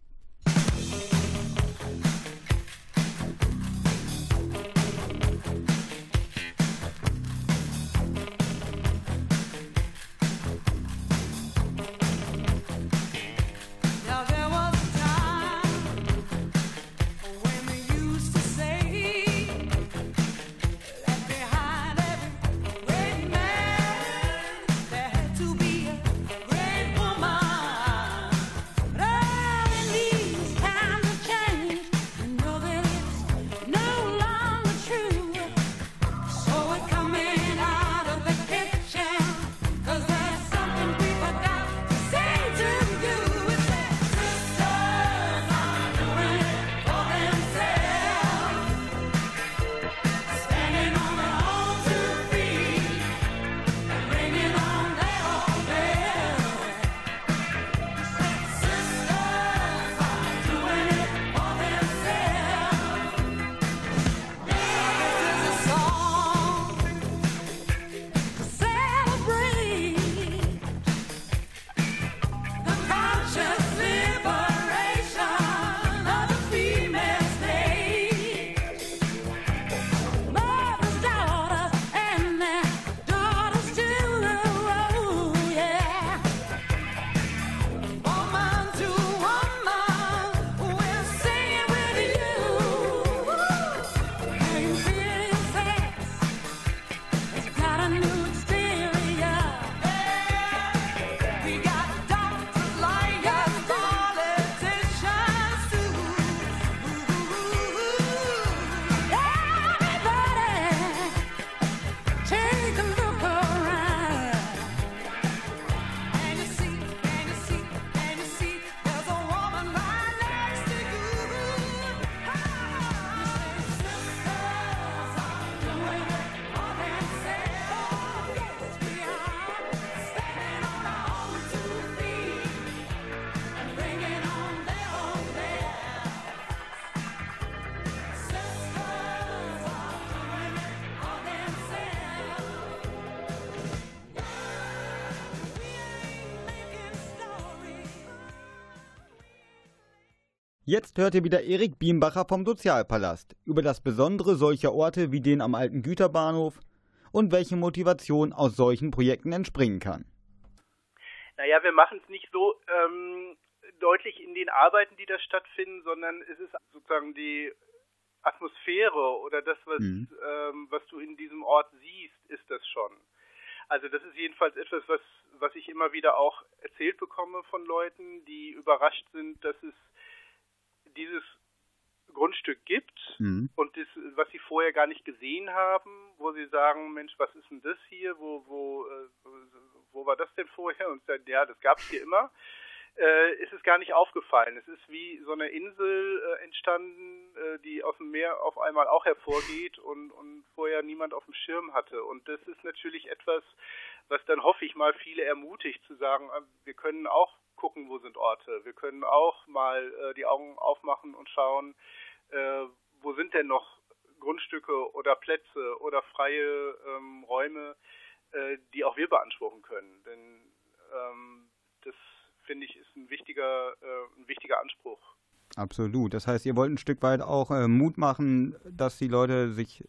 Jetzt hört ihr wieder Erik Biembacher vom Sozialpalast über das Besondere solcher Orte wie den am alten Güterbahnhof und welche Motivation aus solchen Projekten entspringen kann. Naja, wir machen es nicht so ähm, deutlich in den Arbeiten, die da stattfinden, sondern es ist sozusagen die Atmosphäre oder das, was, Mhm. ähm, was du in diesem Ort siehst, ist das schon. Also das ist jedenfalls etwas, was, was ich immer wieder auch erzählt bekomme von Leuten, die überrascht sind, dass es dieses Grundstück gibt Mhm. und das, was sie vorher gar nicht gesehen haben, wo sie sagen, Mensch, was ist denn das hier? Wo, wo, äh, wo war das denn vorher? Und sagen, ja, das gab es hier immer. Äh, ist es gar nicht aufgefallen. Es ist wie so eine Insel äh, entstanden, äh, die aus dem Meer auf einmal auch hervorgeht und, und vorher niemand auf dem Schirm hatte. Und das ist natürlich etwas, was dann hoffe ich mal viele ermutigt zu sagen, äh, wir können auch gucken, wo sind Orte. Wir können auch mal äh, die Augen aufmachen und schauen, äh, wo sind denn noch Grundstücke oder Plätze oder freie ähm, Räume, äh, die auch wir beanspruchen können. Denn ähm, das finde ich ist ein wichtiger, äh, ein wichtiger Anspruch. Absolut. Das heißt, ihr wollt ein Stück weit auch äh, Mut machen, dass die Leute sich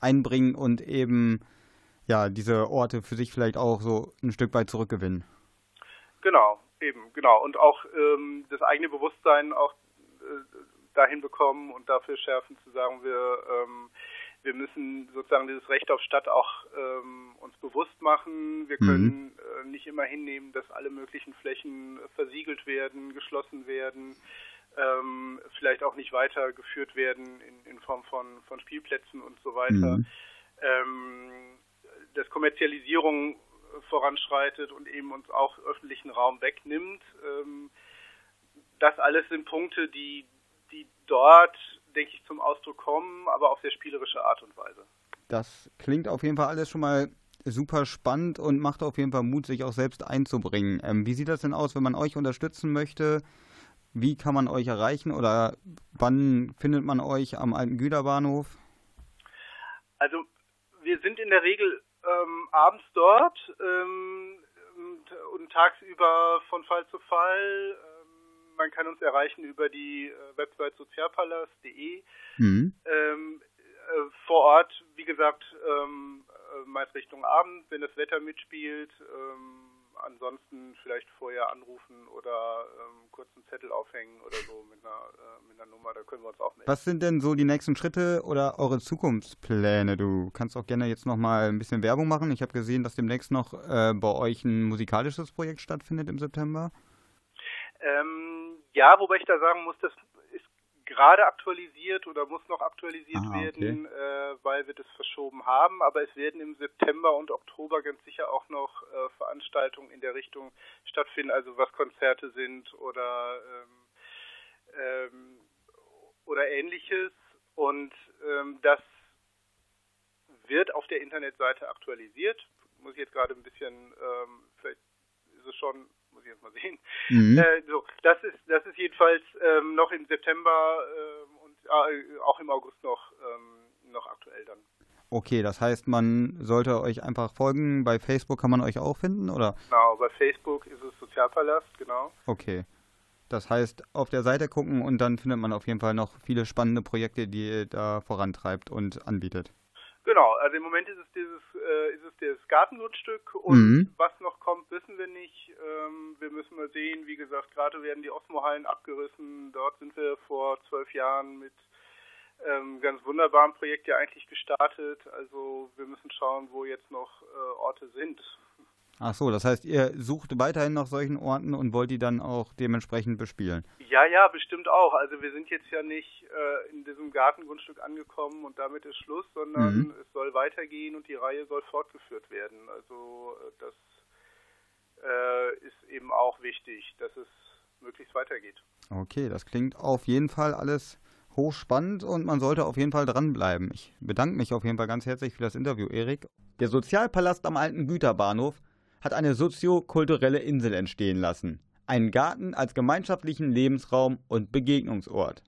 einbringen und eben ja diese Orte für sich vielleicht auch so ein Stück weit zurückgewinnen. Genau, eben, genau. Und auch ähm, das eigene Bewusstsein auch äh, dahin bekommen und dafür schärfen zu sagen, wir, ähm, wir müssen sozusagen dieses Recht auf Stadt auch ähm, uns bewusst machen. Wir Mhm. können äh, nicht immer hinnehmen, dass alle möglichen Flächen versiegelt werden, geschlossen werden, ähm, vielleicht auch nicht weitergeführt werden in, in Form von, von Spielplätzen und so weiter. Mhm. Ähm, dass Kommerzialisierung voranschreitet und eben uns auch öffentlichen Raum wegnimmt. Ähm, das alles sind Punkte, die, die dort, denke ich, zum Ausdruck kommen, aber auf sehr spielerische Art und Weise. Das klingt auf jeden Fall alles schon mal super spannend und macht auf jeden Fall Mut, sich auch selbst einzubringen. Ähm, wie sieht das denn aus, wenn man euch unterstützen möchte? Wie kann man euch erreichen oder wann findet man euch am alten Güterbahnhof? Also wir sind in der Regel ähm, abends dort ähm, und, und tagsüber von Fall zu Fall. Ähm, man kann uns erreichen über die äh, Website sozialpalast.de. Mhm. Ähm, äh, vor Ort, wie gesagt, ähm, äh, meist Richtung Abend, wenn das Wetter mitspielt. Ähm, ansonsten vielleicht vorher anrufen oder ähm, kurz einen Zettel aufhängen oder so mit einer, äh, mit einer Nummer, da können wir uns auch melden. Was sind denn so die nächsten Schritte oder eure Zukunftspläne? Du kannst auch gerne jetzt noch mal ein bisschen Werbung machen. Ich habe gesehen, dass demnächst noch äh, bei euch ein musikalisches Projekt stattfindet im September. Ähm, ja, wobei ich da sagen muss, das gerade aktualisiert oder muss noch aktualisiert Ah, okay. werden, äh, weil wir das verschoben haben. Aber es werden im September und Oktober ganz sicher auch noch äh, Veranstaltungen in der Richtung stattfinden, also was Konzerte sind oder ähm, ähm, oder ähnliches. Und ähm, das wird auf der Internetseite aktualisiert. Muss ich jetzt gerade ein bisschen, ähm, vielleicht ist es schon, muss ich jetzt mal sehen. Mhm. Äh, so, das ist das ist jedenfalls ähm, noch im September ähm, und äh, auch im August noch ähm, noch aktuell dann. Okay, das heißt, man sollte euch einfach folgen. Bei Facebook kann man euch auch finden, oder? Genau, bei Facebook ist es Sozialpalast, genau. Okay. Das heißt, auf der Seite gucken und dann findet man auf jeden Fall noch viele spannende Projekte, die ihr da vorantreibt und anbietet. Genau, also im Moment ist es dieses äh, ist es das Gartengrundstück und Mhm. was noch kommt, wissen wir nicht. Ähm, wir müssen mal sehen, wie gesagt, gerade werden die Osmo-Hallen abgerissen. Dort sind wir vor zwölf Jahren mit ähm, ganz wunderbaren Projekt ja eigentlich gestartet. Also wir müssen schauen, wo jetzt noch äh, Orte sind. Ach so, das heißt, ihr sucht weiterhin nach solchen Orten und wollt die dann auch dementsprechend bespielen. Ja, ja, bestimmt auch. Also wir sind jetzt ja nicht äh, in diesem Gartengrundstück angekommen und damit ist Schluss, sondern Mhm. es soll weitergehen und die Reihe soll fortgeführt werden. Also äh, das äh, ist eben auch wichtig, dass es möglichst weitergeht. Okay, das klingt auf jeden Fall alles hochspannend und man sollte auf jeden Fall dranbleiben. Ich bedanke mich auf jeden Fall ganz herzlich für das Interview, Erik. Der Sozialpalast am alten Güterbahnhof hat eine soziokulturelle Insel entstehen lassen. Einen Garten als gemeinschaftlichen Lebensraum und Begegnungsort.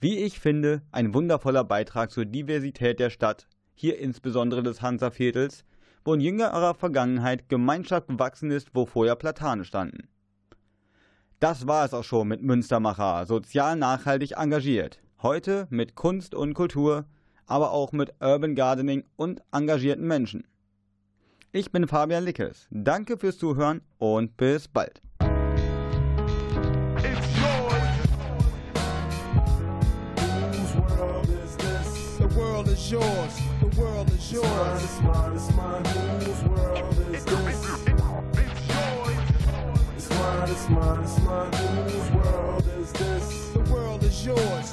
Wie ich finde, ein wundervoller Beitrag zur Diversität der Stadt, hier insbesondere des Hansaviertels, wo in jüngerer Vergangenheit Gemeinschaft gewachsen ist, wo vorher Platane standen. Das war es auch schon mit Münstermacher, sozial nachhaltig engagiert. Heute mit Kunst und Kultur, aber auch mit Urban Gardening und engagierten Menschen. Ich bin Fabian Lickes. Danke fürs Zuhören und bis bald. It's mine, it's mine, whose world is this? The world is yours.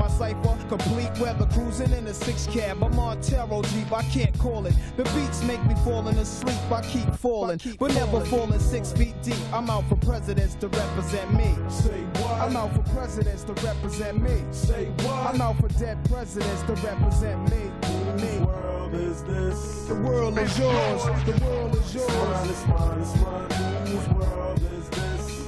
my cipher complete. Weather cruising in a six cab. I'm on Taro Jeep, I can't call it. The beats make me falling asleep. I keep falling, but never falling six feet deep. I'm out for presidents to represent me. Say what? I'm out for presidents to represent me. Say what? I'm out for dead presidents to represent me. Me. world is this? The world is yours. The world is It's mine, yours. it's mine, it's mine, whose world is this?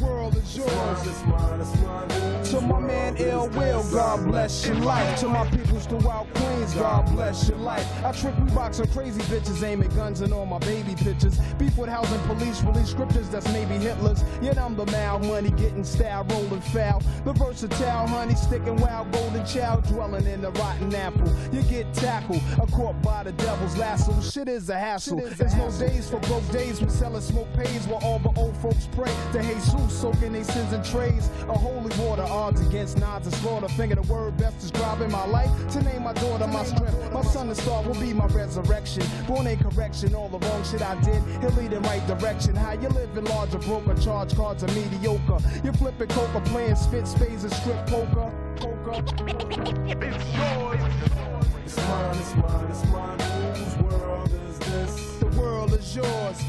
World is It's yours. mine, it's mine, it's mine, To my man is Ill Will. God bless your life. To my peoples throughout Queens, God bless your life. I trick we box on crazy bitches, aiming guns and all my baby pictures. Beef with housing police, release scriptures that's maybe Hitler's. Yet I'm the mal money getting style, rolling foul. The versatile honey sticking wild, golden child dwelling in the rotten apple. You get tackled, a caught by the devil's lasso. Shit is a hassle. There's no days for broke days when selling smoke pays while all the old folks pray to Jesus, soaking their sins in trays. A holy water, odds against nods and slaughter. Finger the word best describing my life. To name my daughter my strength. My son and star will be my resurrection. Born in correction, all the wrong shit I did. He'll lead in right direction. How you living large or broke or charge cards are mediocre. You flipping coca, playing spit spades and strip poker. Poker. It's mine, it's mine, it's mine, whose world is this? The world is yours.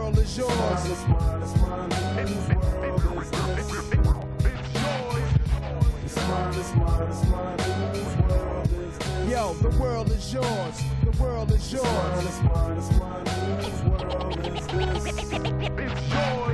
World is yours. it's mine, it's mine, whose world is this? It's mine, it's mine, it's mine, whose world is this? Yo, the world is yours. The world is It's yours. mine, it's mine, it's mine, world is this? I'm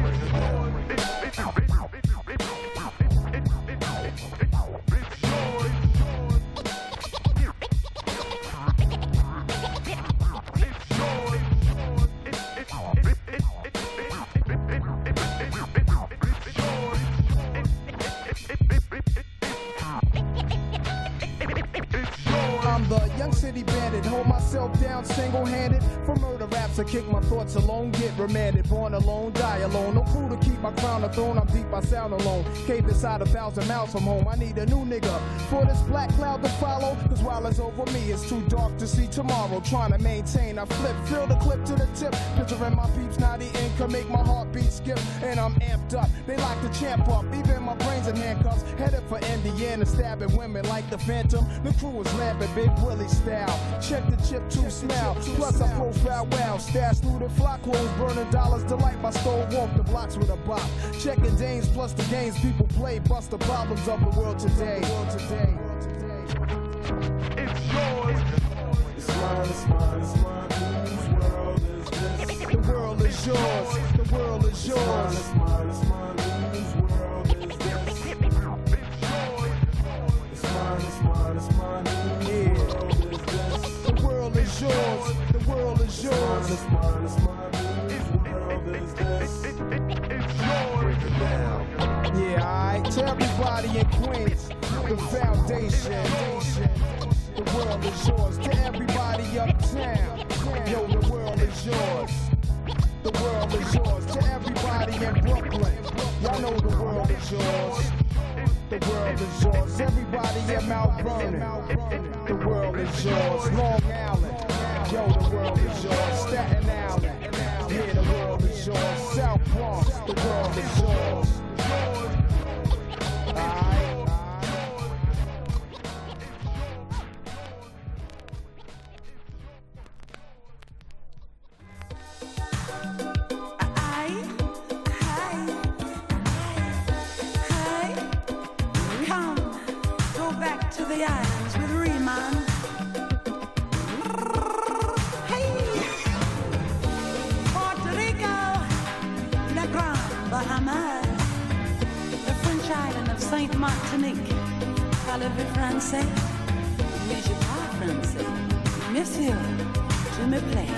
myself down single-handed. For murder raps, I kick my thoughts alone, get remanded. Born alone, die alone. No crew to keep my crown a throne. I'm deep, I sound alone. Cave inside a thousand miles from home. I need a new nigga for this black cloud to follow. Cause while it's over me, it's too dark to see tomorrow. Trying to maintain, I flip, fill the clip to the tip. Picturing my peeps, now the income make my heartbeat skip. And I'm amped up. They like to champ up, even my brains in handcuffs. Headed for Indiana, stabbing women like the Phantom. The crew is lamping Big Willie style. Check the chip to smell. Plus I profile well. Stash through the flock clothes, burning dollars. Delight my store. Walk the blocks with a bop. Checking Danes plus the games people play. Bust the problems of the world today. today. It's mine, it's mine, it's mine, whose world is this? The world is yours. The world is It's mine, yours. it's mine, it's mine, whose world is this? It's mine, it's mine, it's mine, whose world is this? The world is yours. The world is It's mine, yours. it's mine, it's mine, whose world is this? Break it down. Yeah, alright. To everybody in Queens, the foundation. The world is yours. To everybody uptown, yo, the world is yours. The world is yours. To everybody in Brooklyn, y'all know the world is yours. The world is yours. Everybody in Mount Vernon, the world is yours. Long Island, yo, the world is yours. Staten Island, yeah, the world is yours. South Bronx, the world is yours. Alright. français, mais je parle français. Monsieur, je me plais.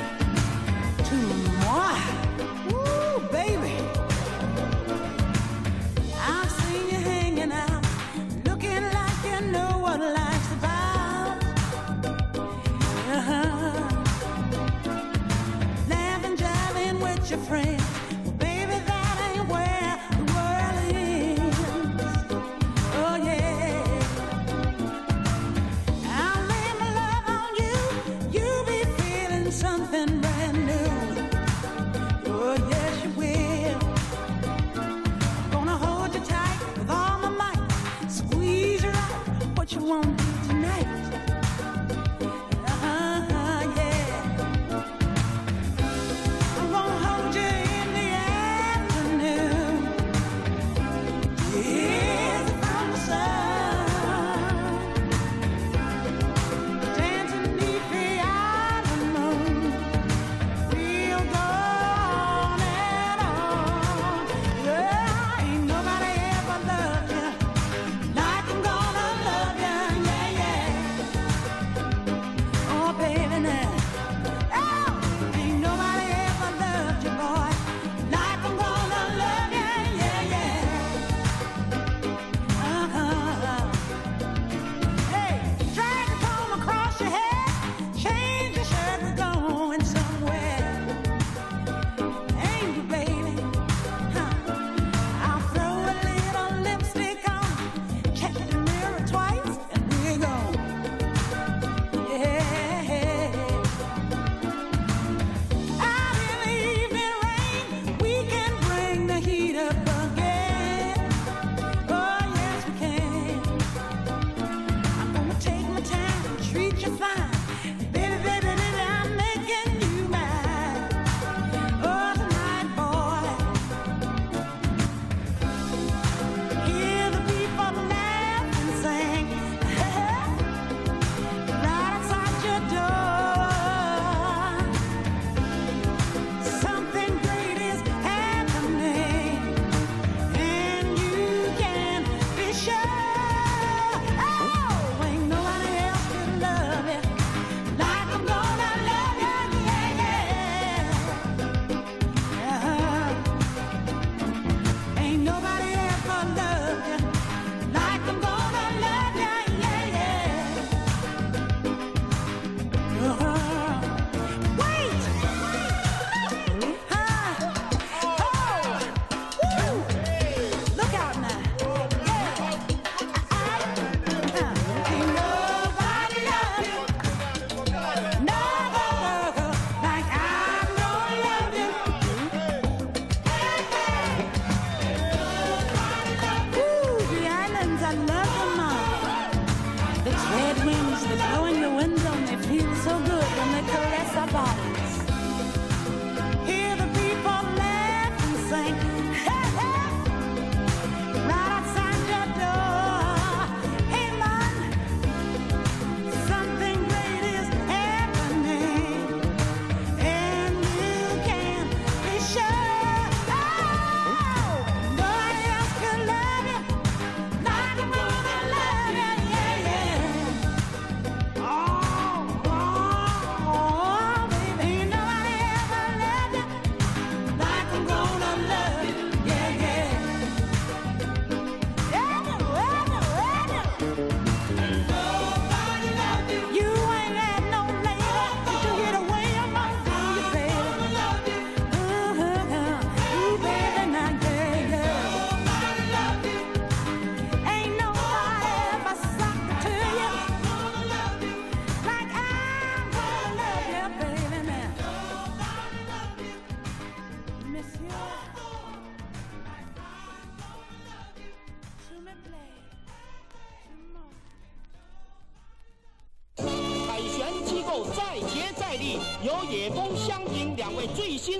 To moi, Ooh, baby. I've seen you hanging out, looking like you know what life's about. Uh-huh. Laughing, driving with your friends.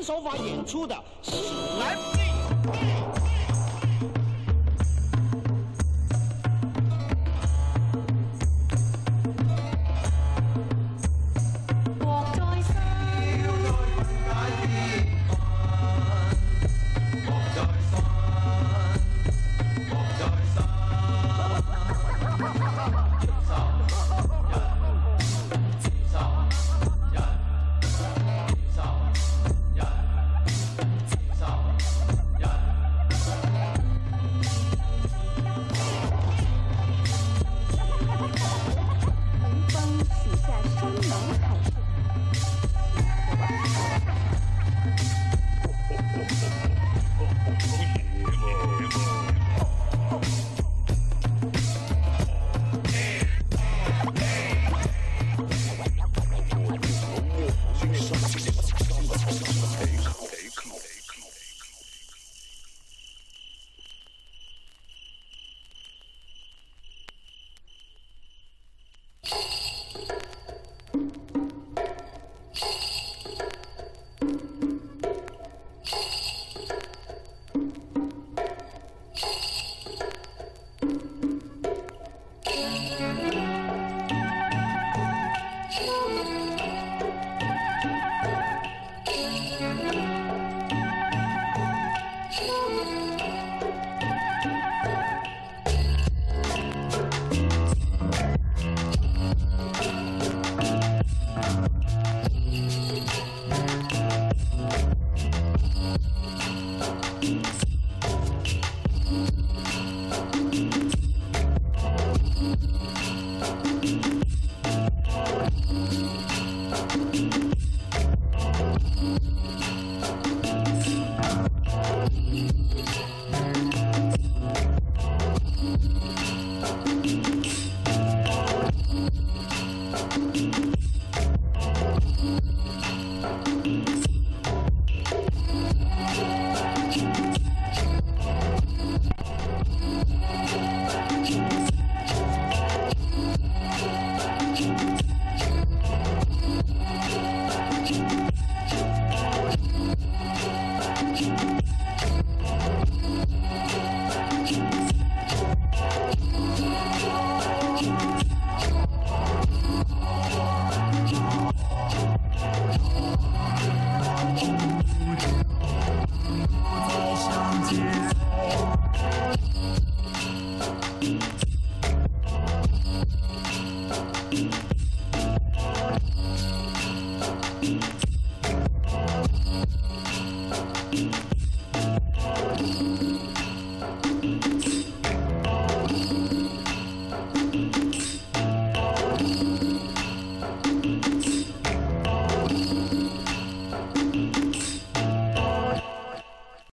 手法演出的